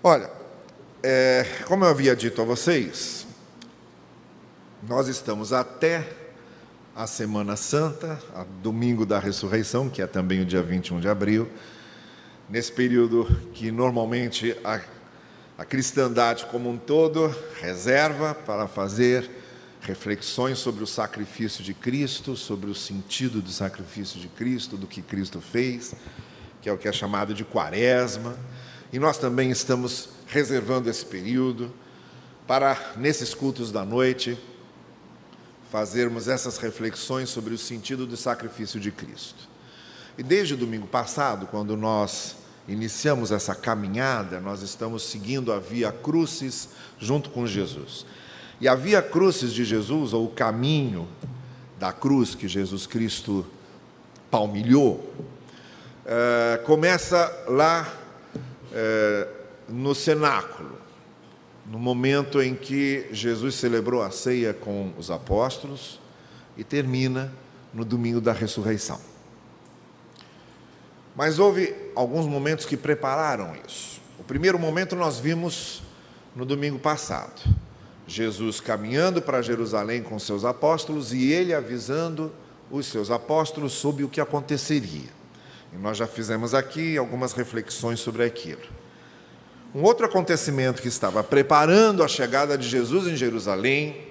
Olha, é, como eu havia dito a vocês, nós estamos até a Semana Santa, a domingo da ressurreição, que é também o dia 21 de abril, nesse período que normalmente a, a cristandade como um todo reserva para fazer reflexões sobre o sacrifício de Cristo, sobre o sentido do sacrifício de Cristo, do que Cristo fez, que é o que é chamado de quaresma. E nós também estamos reservando esse período para, nesses cultos da noite, fazermos essas reflexões sobre o sentido do sacrifício de Cristo. E desde o domingo passado, quando nós iniciamos essa caminhada, nós estamos seguindo a via crucis junto com Jesus. E a via crucis de Jesus, ou o caminho da cruz que Jesus Cristo palmilhou, é, começa lá é, no cenáculo, no momento em que Jesus celebrou a ceia com os apóstolos e termina no domingo da ressurreição. Mas houve alguns momentos que prepararam isso. O primeiro momento nós vimos no domingo passado. Jesus caminhando para Jerusalém com seus apóstolos e ele avisando os seus apóstolos sobre o que aconteceria. E nós já fizemos aqui algumas reflexões sobre aquilo. Um outro acontecimento que estava preparando a chegada de Jesus em Jerusalém,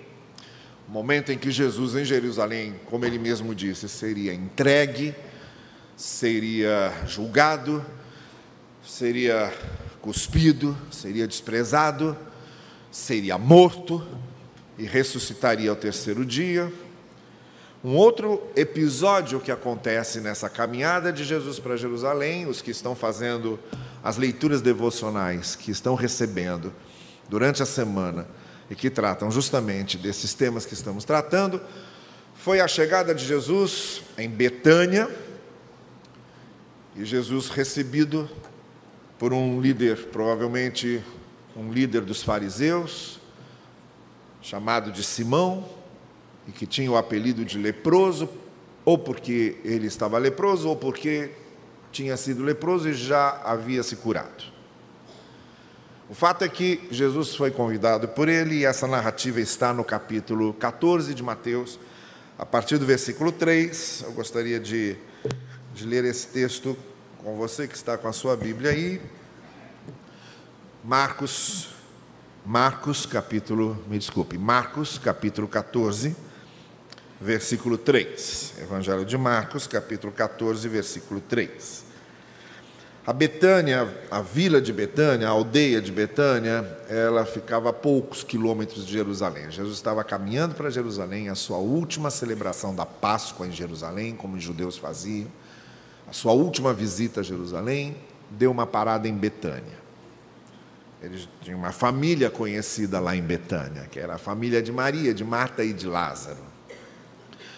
o momento em que Jesus em Jerusalém, como ele mesmo disse, seria entregue, seria julgado, seria cuspido, seria desprezado, seria morto e ressuscitaria ao terceiro dia. Um outro episódio que acontece nessa caminhada de Jesus para Jerusalém, os que estão fazendo as leituras devocionais, que estão recebendo durante a semana e que tratam justamente desses temas que estamos tratando, foi a chegada de Jesus em Betânia e Jesus recebido por um líder, provavelmente um líder dos fariseus, chamado de Simão, e que tinha o apelido de leproso, ou porque ele estava leproso, ou porque tinha sido leproso e já havia se curado. O fato é que Jesus foi convidado por ele, e essa narrativa está no capítulo 14 de Mateus, a partir do versículo 3. Eu gostaria de, de ler esse texto com você que está com a sua Bíblia aí. Marcos, Marcos capítulo, me desculpe, Marcos capítulo 14 versículo 3. Evangelho de Marcos, capítulo 14, versículo 3. A Betânia, a vila de Betânia, a aldeia de Betânia, ela ficava a poucos quilômetros de Jerusalém. Jesus estava caminhando para Jerusalém, a sua última celebração da Páscoa em Jerusalém, como os judeus faziam, a sua última visita a Jerusalém, deu uma parada em Betânia. Ele tinha uma família conhecida lá em Betânia, que era a família de Maria, de Marta e de Lázaro.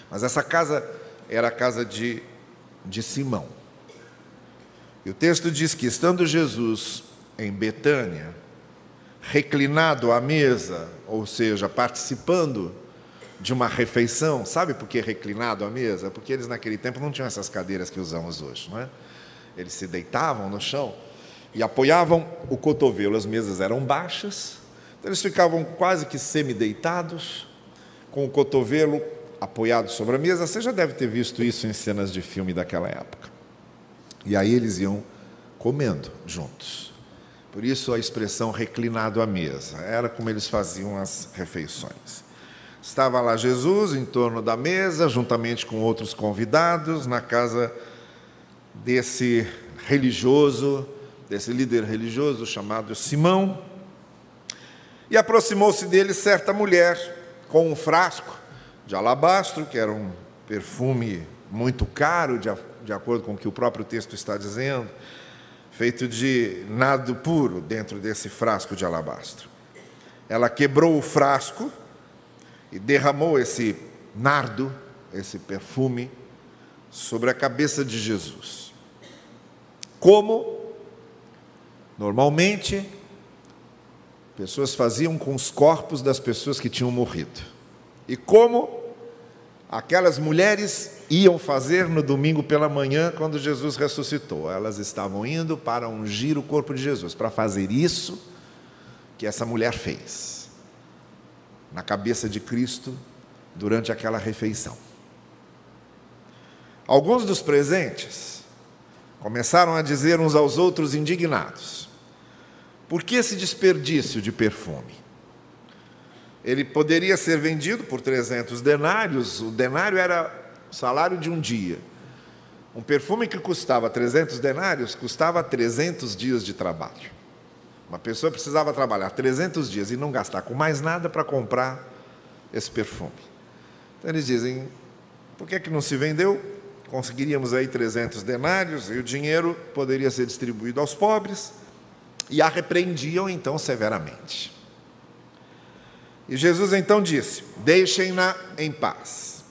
Mas essa casa era a casa de, de Simão. E o texto diz que, estando Jesus em Betânia, reclinado à mesa, ou seja, participando de uma refeição, sabe por que reclinado à mesa? Porque eles naquele tempo não tinham essas cadeiras que usamos hoje, não é? Eles se deitavam no chão e apoiavam o cotovelo. As mesas eram baixas, então eles ficavam quase que semi-deitados, com o cotovelo apoiado sobre a mesa. Você já deve ter visto isso em cenas de filme daquela época. E aí eles iam comendo juntos. Por isso a expressão reclinado à mesa. Era como eles faziam as refeições. Estava lá Jesus em torno da mesa, juntamente com outros convidados, na casa desse religioso, desse líder religioso chamado Simão. E aproximou-se dele certa mulher com um frasco de alabastro, que era um perfume muito caro, de, de acordo com o que o próprio texto está dizendo, feito de nado puro dentro desse frasco de alabastro. Ela quebrou o frasco e derramou esse nardo, esse perfume, sobre a cabeça de Jesus. Como normalmente pessoas faziam com os corpos das pessoas que tinham morrido. E como aquelas mulheres iam fazer no domingo pela manhã, quando Jesus ressuscitou. Elas estavam indo para ungir o corpo de Jesus, para fazer isso que essa mulher fez na cabeça de Cristo durante aquela refeição. Alguns dos presentes começaram a dizer uns aos outros indignados: por que esse desperdício de perfume? Ele poderia ser vendido por 300 denários, o denário era o salário de um dia. Um perfume que custava 300 denários custava 300 dias de trabalho. Uma pessoa precisava trabalhar 300 dias e não gastar com mais nada para comprar esse perfume. Então eles dizem: por que, é que não se vendeu? Conseguiríamos aí 300 denários e o dinheiro poderia ser distribuído aos pobres. E a repreendiam então severamente. E Jesus então disse: Deixem-na em paz,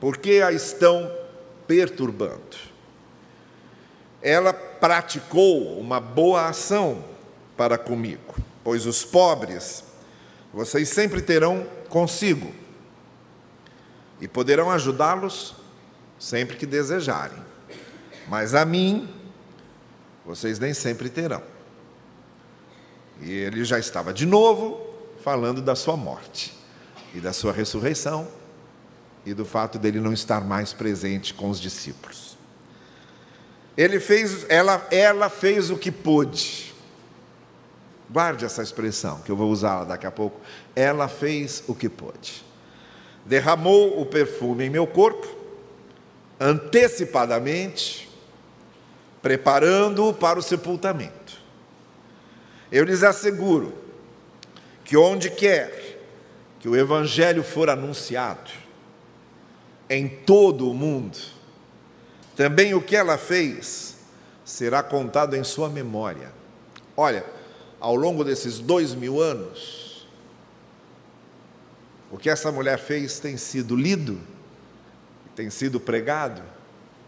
porque a estão perturbando. Ela praticou uma boa ação para comigo, pois os pobres vocês sempre terão consigo e poderão ajudá-los sempre que desejarem, mas a mim vocês nem sempre terão. E ele já estava de novo falando da sua morte e da sua ressurreição e do fato dele não estar mais presente com os discípulos. Ele fez, ela, ela fez o que pôde. Guarde essa expressão que eu vou usá-la daqui a pouco. Ela fez o que pôde. Derramou o perfume em meu corpo, antecipadamente, preparando-o para o sepultamento. Eu lhes asseguro que onde quer que o Evangelho for anunciado, em todo o mundo, também o que ela fez será contado em sua memória. Olha, ao longo desses dois mil anos, o que essa mulher fez tem sido lido, tem sido pregado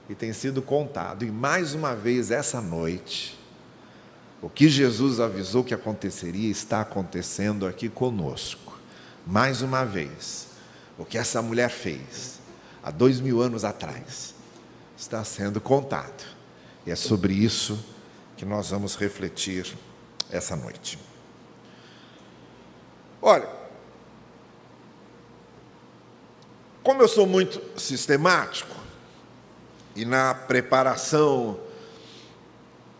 e tem sido contado. E mais uma vez, essa noite, o que Jesus avisou que aconteceria está acontecendo aqui conosco. Mais uma vez, o que essa mulher fez há dois mil anos atrás está sendo contado. E é sobre isso que nós vamos refletir essa noite. Olha, como eu sou muito sistemático e na preparação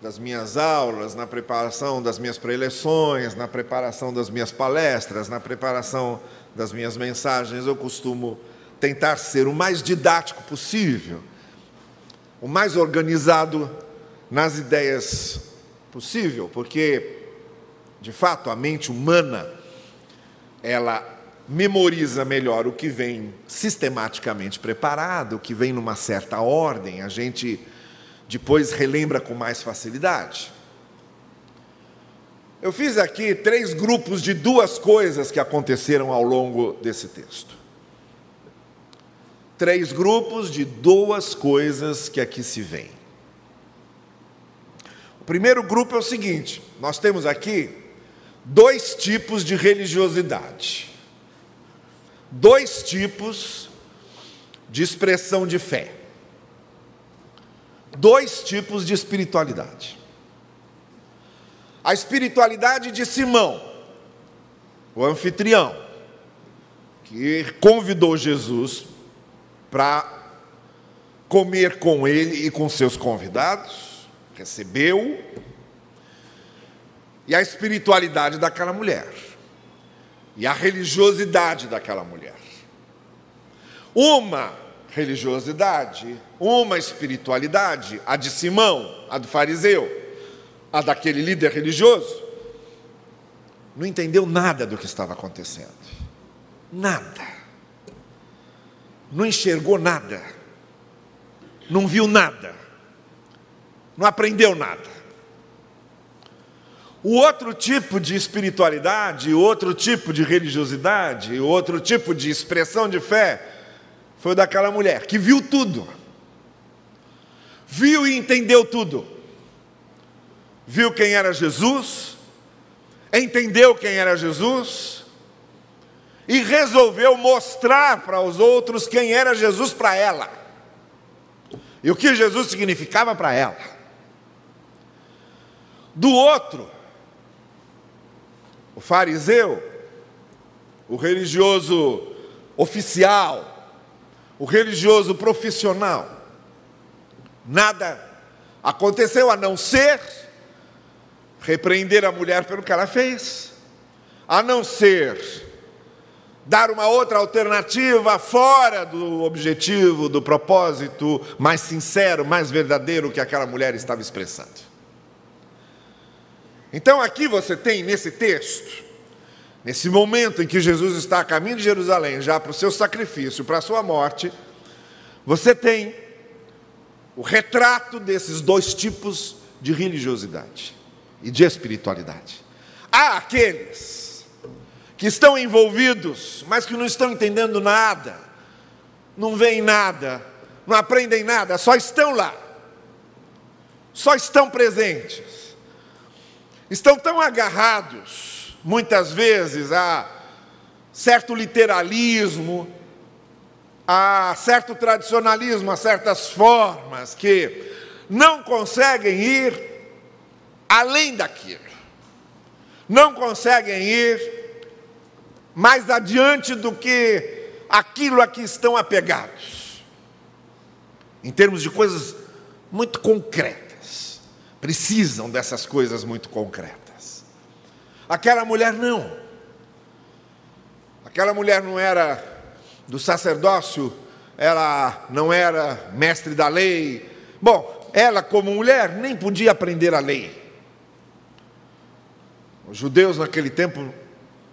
das minhas aulas, na preparação das minhas preleções, na preparação das minhas palestras, na preparação das minhas mensagens, eu costumo tentar ser o mais didático possível, o mais organizado nas ideias possível, porque de fato a mente humana ela memoriza melhor o que vem sistematicamente preparado, o que vem numa certa ordem, a gente depois relembra com mais facilidade. Eu fiz aqui três grupos de duas coisas que aconteceram ao longo desse texto. Três grupos de duas coisas que aqui se veem. O primeiro grupo é o seguinte: nós temos aqui dois tipos de religiosidade, dois tipos de expressão de fé dois tipos de espiritualidade. A espiritualidade de Simão, o anfitrião, que convidou Jesus para comer com ele e com seus convidados, recebeu, e a espiritualidade daquela mulher, e a religiosidade daquela mulher. Uma religiosidade, uma espiritualidade, a de Simão, a do fariseu, a daquele líder religioso, não entendeu nada do que estava acontecendo. Nada. Não enxergou nada. Não viu nada. Não aprendeu nada. O outro tipo de espiritualidade, outro tipo de religiosidade, outro tipo de expressão de fé, foi o daquela mulher que viu tudo, viu e entendeu tudo. Viu quem era Jesus, entendeu quem era Jesus, e resolveu mostrar para os outros quem era Jesus para ela e o que Jesus significava para ela. Do outro, o fariseu, o religioso oficial, o religioso profissional, nada aconteceu a não ser repreender a mulher pelo que ela fez, a não ser dar uma outra alternativa fora do objetivo, do propósito mais sincero, mais verdadeiro que aquela mulher estava expressando. Então aqui você tem nesse texto, nesse momento em que Jesus está a caminho de Jerusalém, já para o seu sacrifício, para a sua morte, você tem o retrato desses dois tipos de religiosidade e de espiritualidade. Há aqueles que estão envolvidos, mas que não estão entendendo nada, não veem nada, não aprendem nada, só estão lá, só estão presentes, estão tão agarrados, muitas vezes, a certo literalismo, a certo tradicionalismo, a certas formas que não conseguem ir além daquilo. Não conseguem ir mais adiante do que aquilo a que estão apegados. Em termos de coisas muito concretas. Precisam dessas coisas muito concretas. Aquela mulher não. Aquela mulher não era do sacerdócio, ela não era mestre da lei. Bom, ela, como mulher, nem podia aprender a lei. Os judeus naquele tempo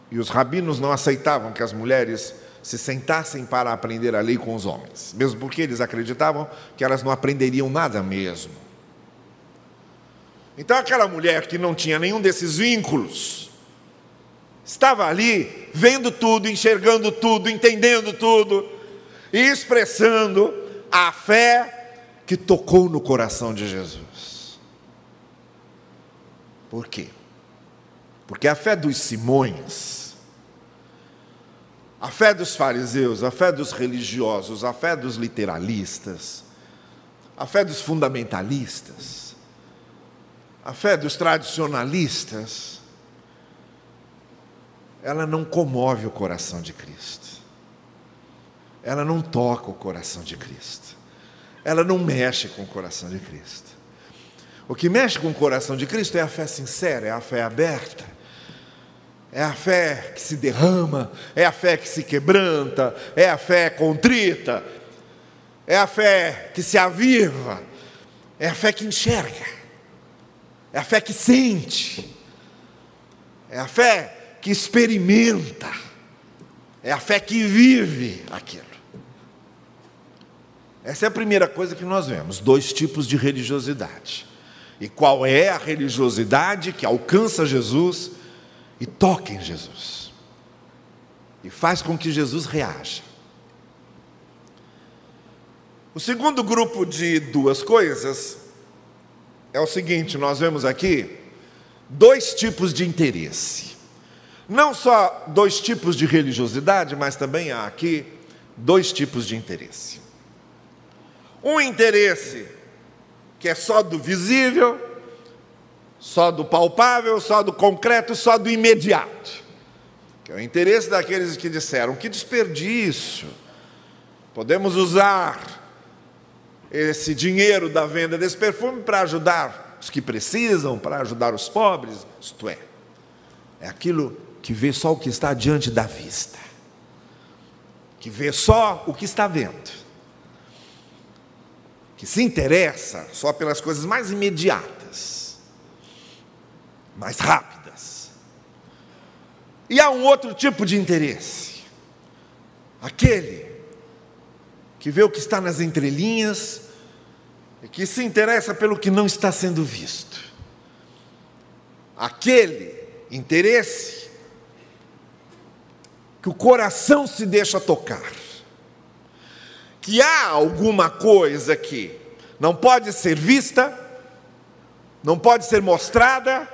e os rabinos não aceitavam que as mulheres se sentassem para aprender a lei com os homens, mesmo porque eles acreditavam que elas não aprenderiam nada mesmo. Então, aquela mulher que não tinha nenhum desses vínculos, estava ali vendo tudo, enxergando tudo, entendendo tudo e expressando a fé que tocou no coração de Jesus. Por quê? Porque a fé dos Simões, a fé dos fariseus, a fé dos religiosos, a fé dos literalistas, a fé dos fundamentalistas, a fé dos tradicionalistas, ela não comove o coração de Cristo. Ela não toca o coração de Cristo. Ela não mexe com o coração de Cristo. O que mexe com o coração de Cristo é a fé sincera, é a fé aberta, é a fé que se derrama, é a fé que se quebranta, é a fé contrita, é a fé que se aviva, é a fé que enxerga, é a fé que sente, é a fé que experimenta, é a fé que vive aquilo. Essa é a primeira coisa que nós vemos: dois tipos de religiosidade. E qual é a religiosidade que alcança Jesus e toca em Jesus. E faz com que Jesus reaja. O segundo grupo de duas coisas é o seguinte: nós vemos aqui dois tipos de interesse. Não só dois tipos de religiosidade, mas também há aqui dois tipos de interesse. Um interesse que é só do visível, só do palpável, só do concreto, só do imediato. Que é o interesse daqueles que disseram: que desperdício, podemos usar esse dinheiro da venda desse perfume para ajudar os que precisam, para ajudar os pobres. Isto é, é aquilo que vê só o que está diante da vista, que vê só o que está vendo, que se interessa só pelas coisas mais imediatas mais rápidas. E há um outro tipo de interesse, aquele que vê o que está nas entrelinhas e que se interessa pelo que não está sendo visto. Aquele interesse que o coração se deixa tocar. Que há alguma coisa que não pode ser vista, não pode ser mostrada,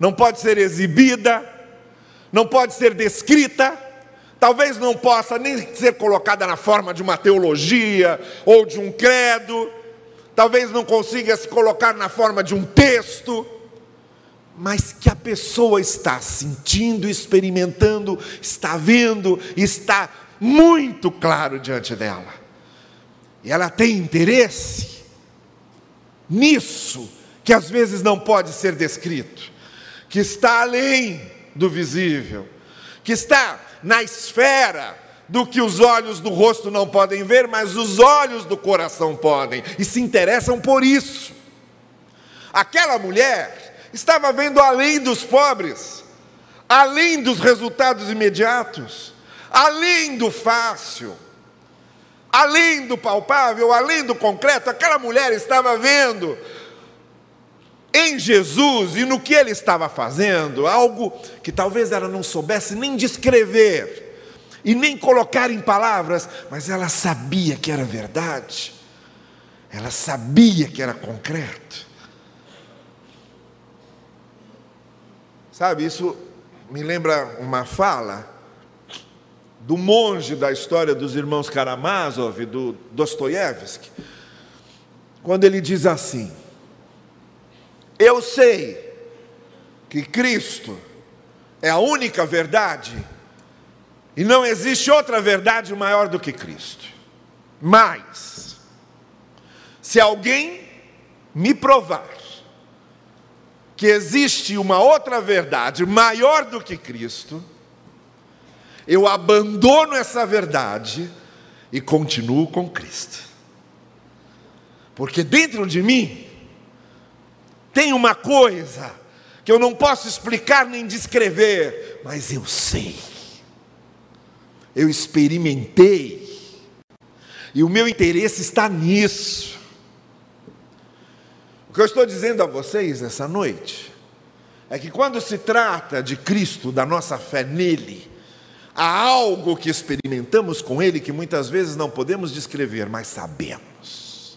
não pode ser exibida, não pode ser descrita, talvez não possa nem ser colocada na forma de uma teologia ou de um credo, talvez não consiga se colocar na forma de um texto, mas que a pessoa está sentindo, experimentando, está vendo, está muito claro diante dela. E ela tem interesse nisso, que às vezes não pode ser descrito, que está além do visível, que está na esfera do que os olhos do rosto não podem ver, mas os olhos do coração podem, e se interessam por isso. Aquela mulher estava vendo além dos pobres, além dos resultados imediatos, além do fácil, além do palpável, além do concreto. Aquela mulher estava vendo em Jesus e no que ele estava fazendo, algo que talvez ela não soubesse nem descrever e nem colocar em palavras, mas ela sabia que era verdade, ela sabia que era concreto. Sabe, isso me lembra uma fala do monge da história dos irmãos Karamazov, do Dostoiévski, quando ele diz assim: eu sei que Cristo é a única verdade e não existe outra verdade maior do que Cristo. Mas, se alguém me provar que existe uma outra verdade maior do que Cristo, eu abandono essa verdade e continuo com Cristo. Porque dentro de mim tem uma coisa que eu não posso explicar nem descrever, mas eu sei. Eu experimentei. E o meu interesse está nisso. O que eu estou dizendo a vocês essa noite é que quando se trata de Cristo, da nossa fé nele, há algo que experimentamos com ele que muitas vezes não podemos descrever, mas sabemos.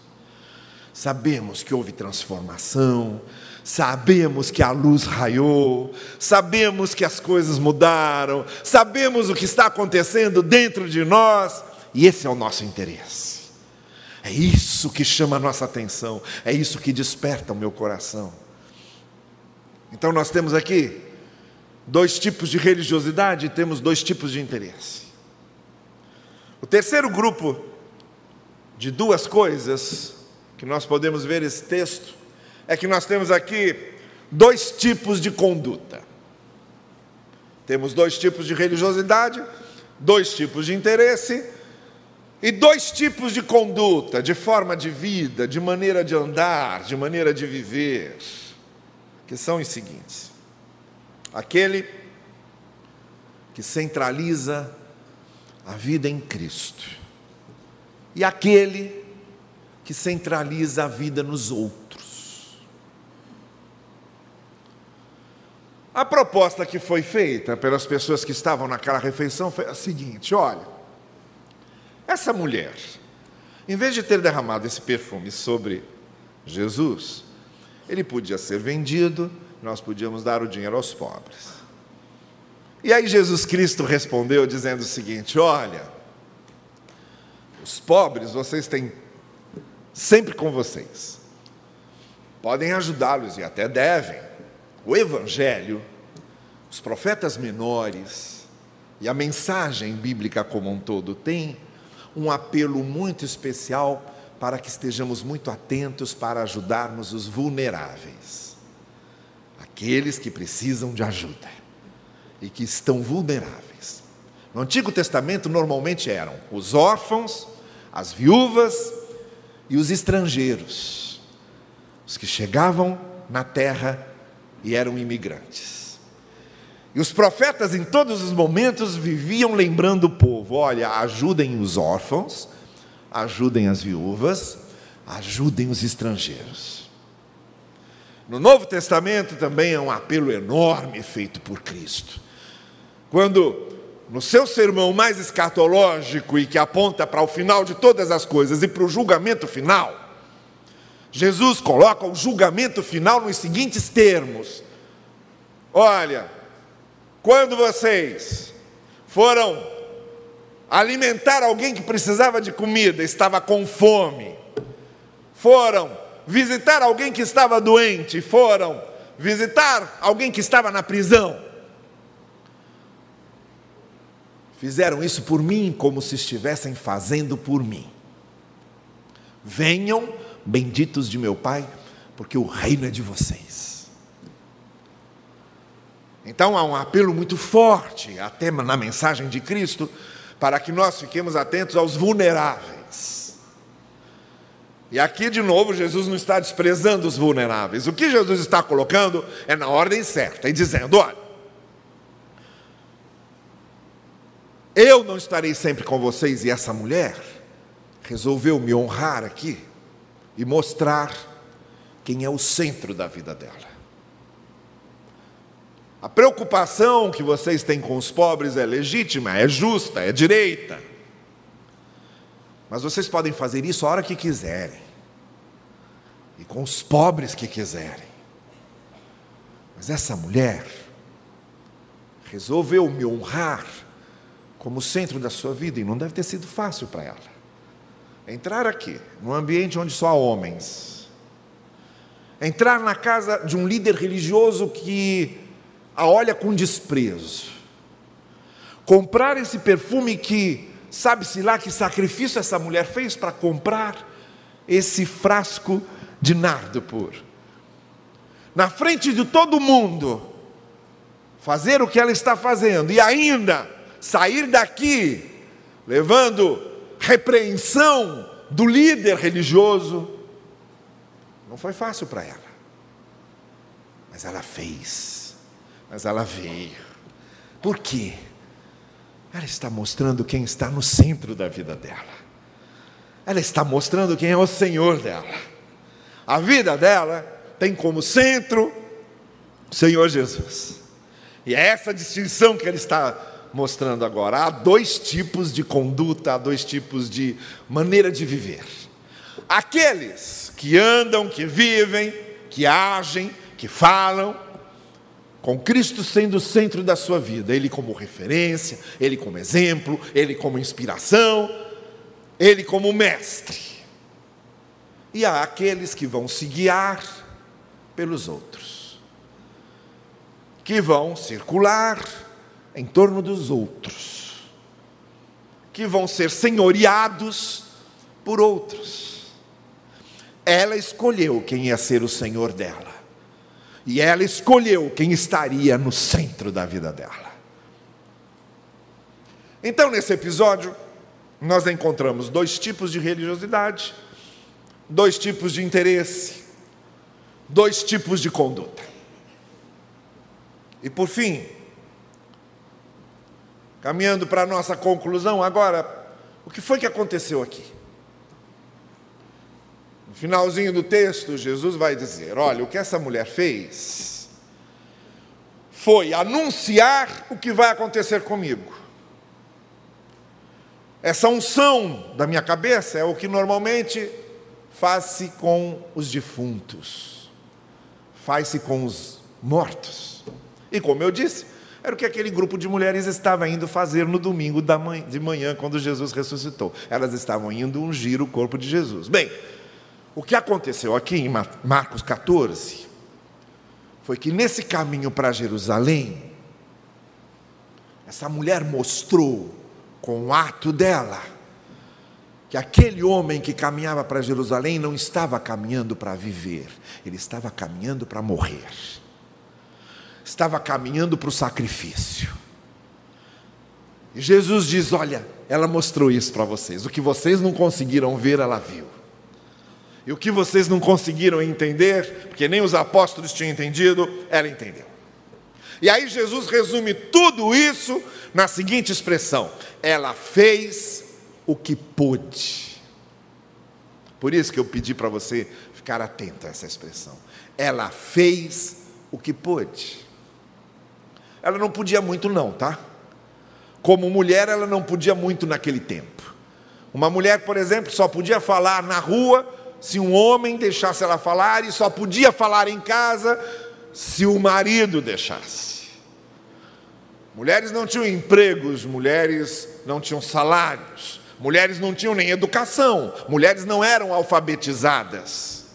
Sabemos que houve transformação, sabemos que a luz raiou, sabemos que as coisas mudaram, sabemos o que está acontecendo dentro de nós, e esse é o nosso interesse. É isso que chama a nossa atenção, é isso que desperta o meu coração. Então nós temos aqui dois tipos de religiosidade e temos dois tipos de interesse. O terceiro grupo de duas coisas que nós podemos ver esse texto é que nós temos aqui dois tipos de conduta. Temos dois tipos de religiosidade, dois tipos de interesse e dois tipos de conduta, de forma de vida, de maneira de andar, de maneira de viver, que são os seguintes: aquele que centraliza a vida em Cristo, e aquele que centraliza a vida nos outros. A proposta que foi feita pelas pessoas que estavam naquela refeição foi a seguinte: olha, essa mulher, em vez de ter derramado esse perfume sobre Jesus, ele podia ser vendido, nós podíamos dar o dinheiro aos pobres. E aí Jesus Cristo respondeu dizendo o seguinte: olha, os pobres vocês têm sempre com vocês. Podem ajudá-los e até devem. O Evangelho, os profetas menores e a mensagem bíblica como um todo tem um apelo muito especial para que estejamos muito atentos para ajudarmos os vulneráveis, aqueles que precisam de ajuda e que estão vulneráveis. No Antigo Testamento, normalmente eram os órfãos, as viúvas e os estrangeiros, os que chegavam na terra e eram imigrantes. E os profetas, em todos os momentos, viviam lembrando o povo: olha, ajudem os órfãos, ajudem as viúvas, ajudem os estrangeiros. No Novo Testamento também é um apelo enorme feito por Cristo. Quando no seu sermão mais escatológico e que aponta para o final de todas as coisas e para o julgamento final, Jesus coloca o julgamento final nos seguintes termos: Olha, quando vocês foram alimentar alguém que precisava de comida, estava com fome. Foram visitar alguém que estava doente, foram visitar alguém que estava na prisão. Fizeram isso por mim como se estivessem fazendo por mim. Venham, benditos de meu Pai, porque o reino é de vocês. Então há um apelo muito forte, até na mensagem de Cristo, para que nós fiquemos atentos aos vulneráveis. E aqui de novo, Jesus não está desprezando os vulneráveis. O que Jesus está colocando é na ordem certa e dizendo: olha, eu não estarei sempre com vocês, e essa mulher resolveu me honrar aqui e mostrar quem é o centro da vida dela. A preocupação que vocês têm com os pobres é legítima, é justa, é direita. Mas vocês podem fazer isso a hora que quiserem, e com os pobres que quiserem. Mas essa mulher resolveu me honrar como centro da sua vida, e não deve ter sido fácil para ela. Entrar aqui, num ambiente onde só há homens, entrar na casa de um líder religioso que a olha com desprezo. Comprar esse perfume que, sabe-se lá que sacrifício essa mulher fez para comprar esse frasco de nardo puro. Na frente de todo mundo, fazer o que ela está fazendo e ainda sair daqui levando repreensão do líder religioso, não foi fácil para ela. Mas ela fez mas ela veio. Por quê? Ela está mostrando quem está no centro da vida dela. Ela está mostrando quem é o Senhor dela. A vida dela tem como centro o Senhor Jesus. E é essa distinção que ele está mostrando agora. Há dois tipos de conduta, há dois tipos de maneira de viver. Aqueles que andam, que vivem, que agem, que falam, com Cristo sendo o centro da sua vida, Ele como referência, Ele como exemplo, Ele como inspiração, Ele como mestre. E há aqueles que vão se guiar pelos outros, que vão circular em torno dos outros, que vão ser senhoreados por outros. Ela escolheu quem ia ser o Senhor dela. E ela escolheu quem estaria no centro da vida dela. Então, nesse episódio, nós encontramos dois tipos de religiosidade, dois tipos de interesse, dois tipos de conduta. E por fim, caminhando para a nossa conclusão, agora, o que foi que aconteceu aqui? Finalzinho do texto, Jesus vai dizer: Olha, o que essa mulher fez foi anunciar o que vai acontecer comigo. Essa unção da minha cabeça é o que normalmente faz-se com os defuntos, faz-se com os mortos. E como eu disse, era o que aquele grupo de mulheres estava indo fazer no domingo de manhã, quando Jesus ressuscitou. Elas estavam indo ungir o corpo de Jesus. Bem, o que aconteceu aqui em Marcos 14 foi que nesse caminho para Jerusalém, essa mulher mostrou com o ato dela que aquele homem que caminhava para Jerusalém não estava caminhando para viver, ele estava caminhando para morrer, estava caminhando para o sacrifício. E Jesus diz: Olha, ela mostrou isso para vocês, o que vocês não conseguiram ver, ela viu. E o que vocês não conseguiram entender, porque nem os apóstolos tinham entendido, ela entendeu. E aí Jesus resume tudo isso na seguinte expressão: ela fez o que pôde. Por isso que eu pedi para você ficar atento a essa expressão. Ela fez o que pôde. Ela não podia muito, não, tá? Como mulher, ela não podia muito naquele tempo. Uma mulher, por exemplo, só podia falar na rua se um homem deixasse ela falar e só podia falar em casa se o marido deixasse. Mulheres não tinham empregos, mulheres não tinham salários, mulheres não tinham nem educação, mulheres não eram alfabetizadas,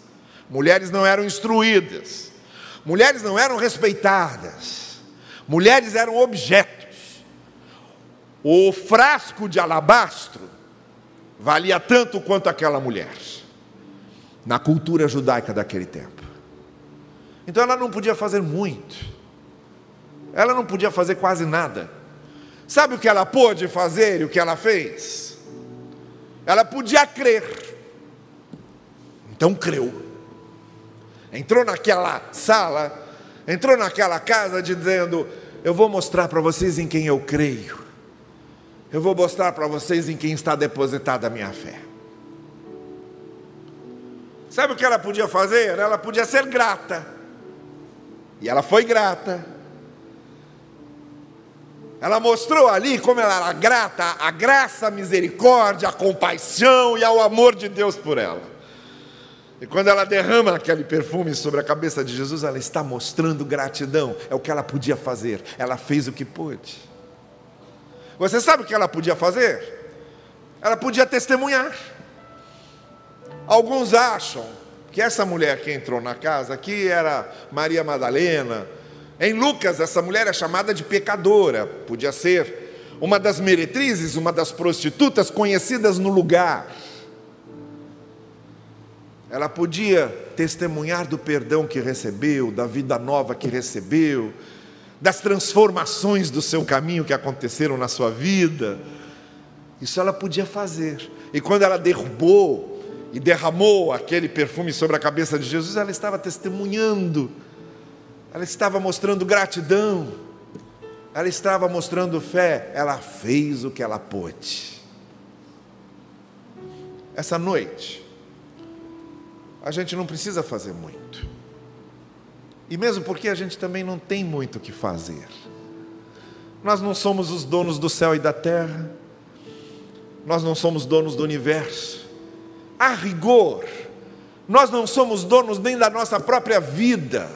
mulheres não eram instruídas, mulheres não eram respeitadas, mulheres eram objetos. O frasco de alabastro valia tanto quanto aquela mulher, na cultura judaica daquele tempo. Então ela não podia fazer muito ela não podia fazer quase nada. Sabe o que ela pôde fazer e o que ela fez? Ela podia crer. Então creu. Entrou naquela sala, entrou naquela casa dizendo: Eu vou mostrar para vocês em quem eu creio. Eu vou mostrar para vocês em quem está depositada a minha fé. Sabe o que ela podia fazer? Ela podia ser grata. E ela foi grata. Ela mostrou ali como ela era grata à graça, à misericórdia, à compaixão e ao amor de Deus por ela. E quando ela derrama aquele perfume sobre a cabeça de Jesus, ela está mostrando gratidão. É o que ela podia fazer. Ela fez o que pôde. Você sabe o que ela podia fazer? Ela podia testemunhar. Alguns acham que essa mulher que entrou na casa aqui era Maria Madalena, em Lucas, essa mulher é chamada de pecadora, podia ser uma das meretrizes, uma das prostitutas conhecidas no lugar. Ela podia testemunhar do perdão que recebeu, da vida nova que recebeu, das transformações do seu caminho que aconteceram na sua vida. Isso ela podia fazer. E quando ela derrubou e derramou aquele perfume sobre a cabeça de Jesus, ela estava testemunhando ela estava mostrando gratidão, ela estava mostrando fé, ela fez o que ela pôde. Essa noite, a gente não precisa fazer muito, e mesmo porque a gente também não tem muito o que fazer. Nós não somos os donos do céu e da terra, nós não somos donos do universo. A rigor, nós não somos donos nem da nossa própria vida.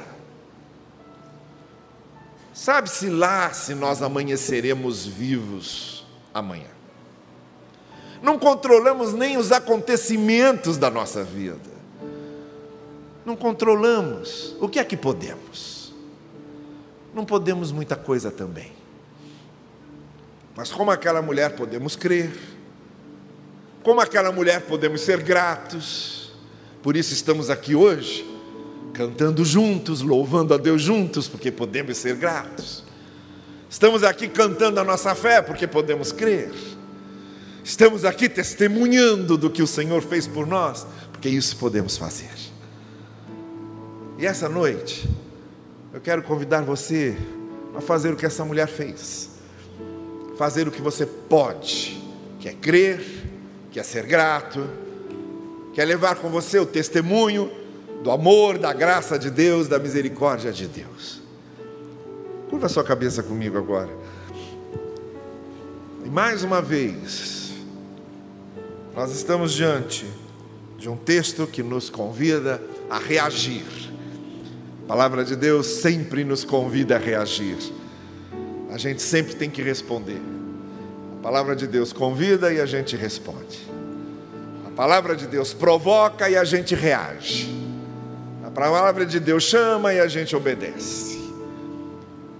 Sabe-se lá se nós amanheceremos vivos amanhã. Não controlamos nem os acontecimentos da nossa vida. Não controlamos. O que é que podemos? Não podemos muita coisa também. Mas como aquela mulher podemos crer. Como aquela mulher podemos ser gratos. Por isso estamos aqui hoje cantando juntos, louvando a Deus juntos, porque podemos ser gratos. Estamos aqui cantando a nossa fé, porque podemos crer. Estamos aqui testemunhando do que o Senhor fez por nós, porque isso podemos fazer. E essa noite, eu quero convidar você a fazer o que essa mulher fez, fazer o que você pode, que é crer, que é ser grato, que é levar com você o testemunho do amor, da graça de Deus, da misericórdia de Deus. Curva sua cabeça comigo agora. E mais uma vez, nós estamos diante de um texto que nos convida a reagir. A palavra de Deus sempre nos convida a reagir. A gente sempre tem que responder. Palavra de Deus convida e a gente responde. A palavra de Deus provoca e a gente reage. A palavra de Deus chama e a gente obedece.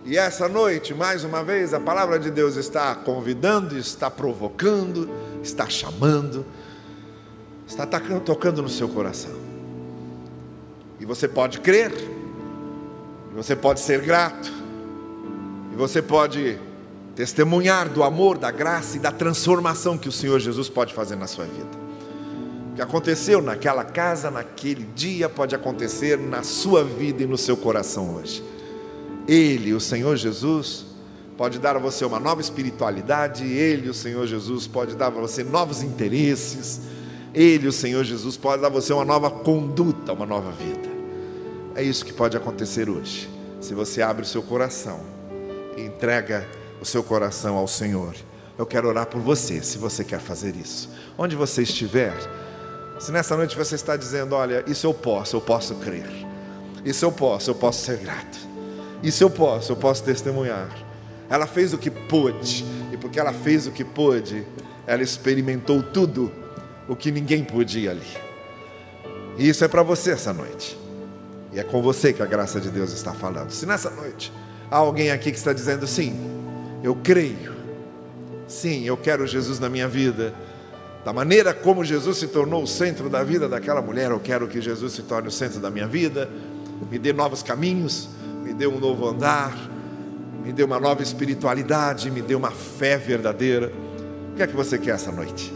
E essa noite, mais uma vez, a palavra de Deus está convidando, está provocando, está chamando, está tocando no seu coração. E você pode crer, você pode ser grato, e você pode testemunhar do amor, da graça e da transformação que o Senhor Jesus pode fazer na sua vida. O que aconteceu naquela casa, naquele dia, pode acontecer na sua vida e no seu coração hoje. Ele, o Senhor Jesus, pode dar a você uma nova espiritualidade, Ele, o Senhor Jesus, pode dar a você novos interesses, Ele, o Senhor Jesus, pode dar a você uma nova conduta, uma nova vida. É isso que pode acontecer hoje, se você abre o seu coração e entrega o seu coração ao Senhor. Eu quero orar por você, se você quer fazer isso. Onde você estiver, se nessa noite você está dizendo, olha, isso eu posso, eu posso crer. Isso eu posso, eu posso ser grato. Isso eu posso, eu posso testemunhar. Ela fez o que pôde, e porque ela fez o que pôde, ela experimentou tudo o que ninguém podia ali. E isso é para você essa noite. E é com você que a graça de Deus está falando. Se nessa noite há alguém aqui que está dizendo sim, eu creio, sim, eu quero Jesus na minha vida, da maneira como Jesus se tornou o centro da vida daquela mulher, eu quero que Jesus se torne o centro da minha vida, me dê novos caminhos, me dê um novo andar, me dê uma nova espiritualidade, me dê uma fé verdadeira. O que é que você quer essa noite?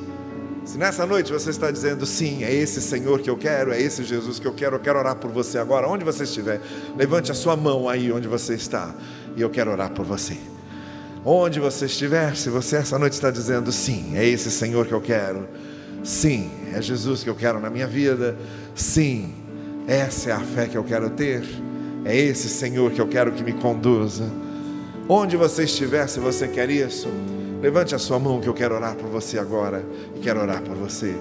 Se nessa noite você está dizendo sim, é esse Senhor que eu quero, é esse Jesus que eu quero, eu quero orar por você agora, onde você estiver, levante a sua mão aí onde você está, e eu quero orar por você. Onde você estiver, se você essa noite está dizendo sim, é esse Senhor que eu quero, sim, é Jesus que eu quero na minha vida, sim, essa é a fé que eu quero ter, é esse Senhor que eu quero que me conduza. Onde você estiver, se você quer isso, levante a sua mão que eu quero orar por você agora e quero orar por você.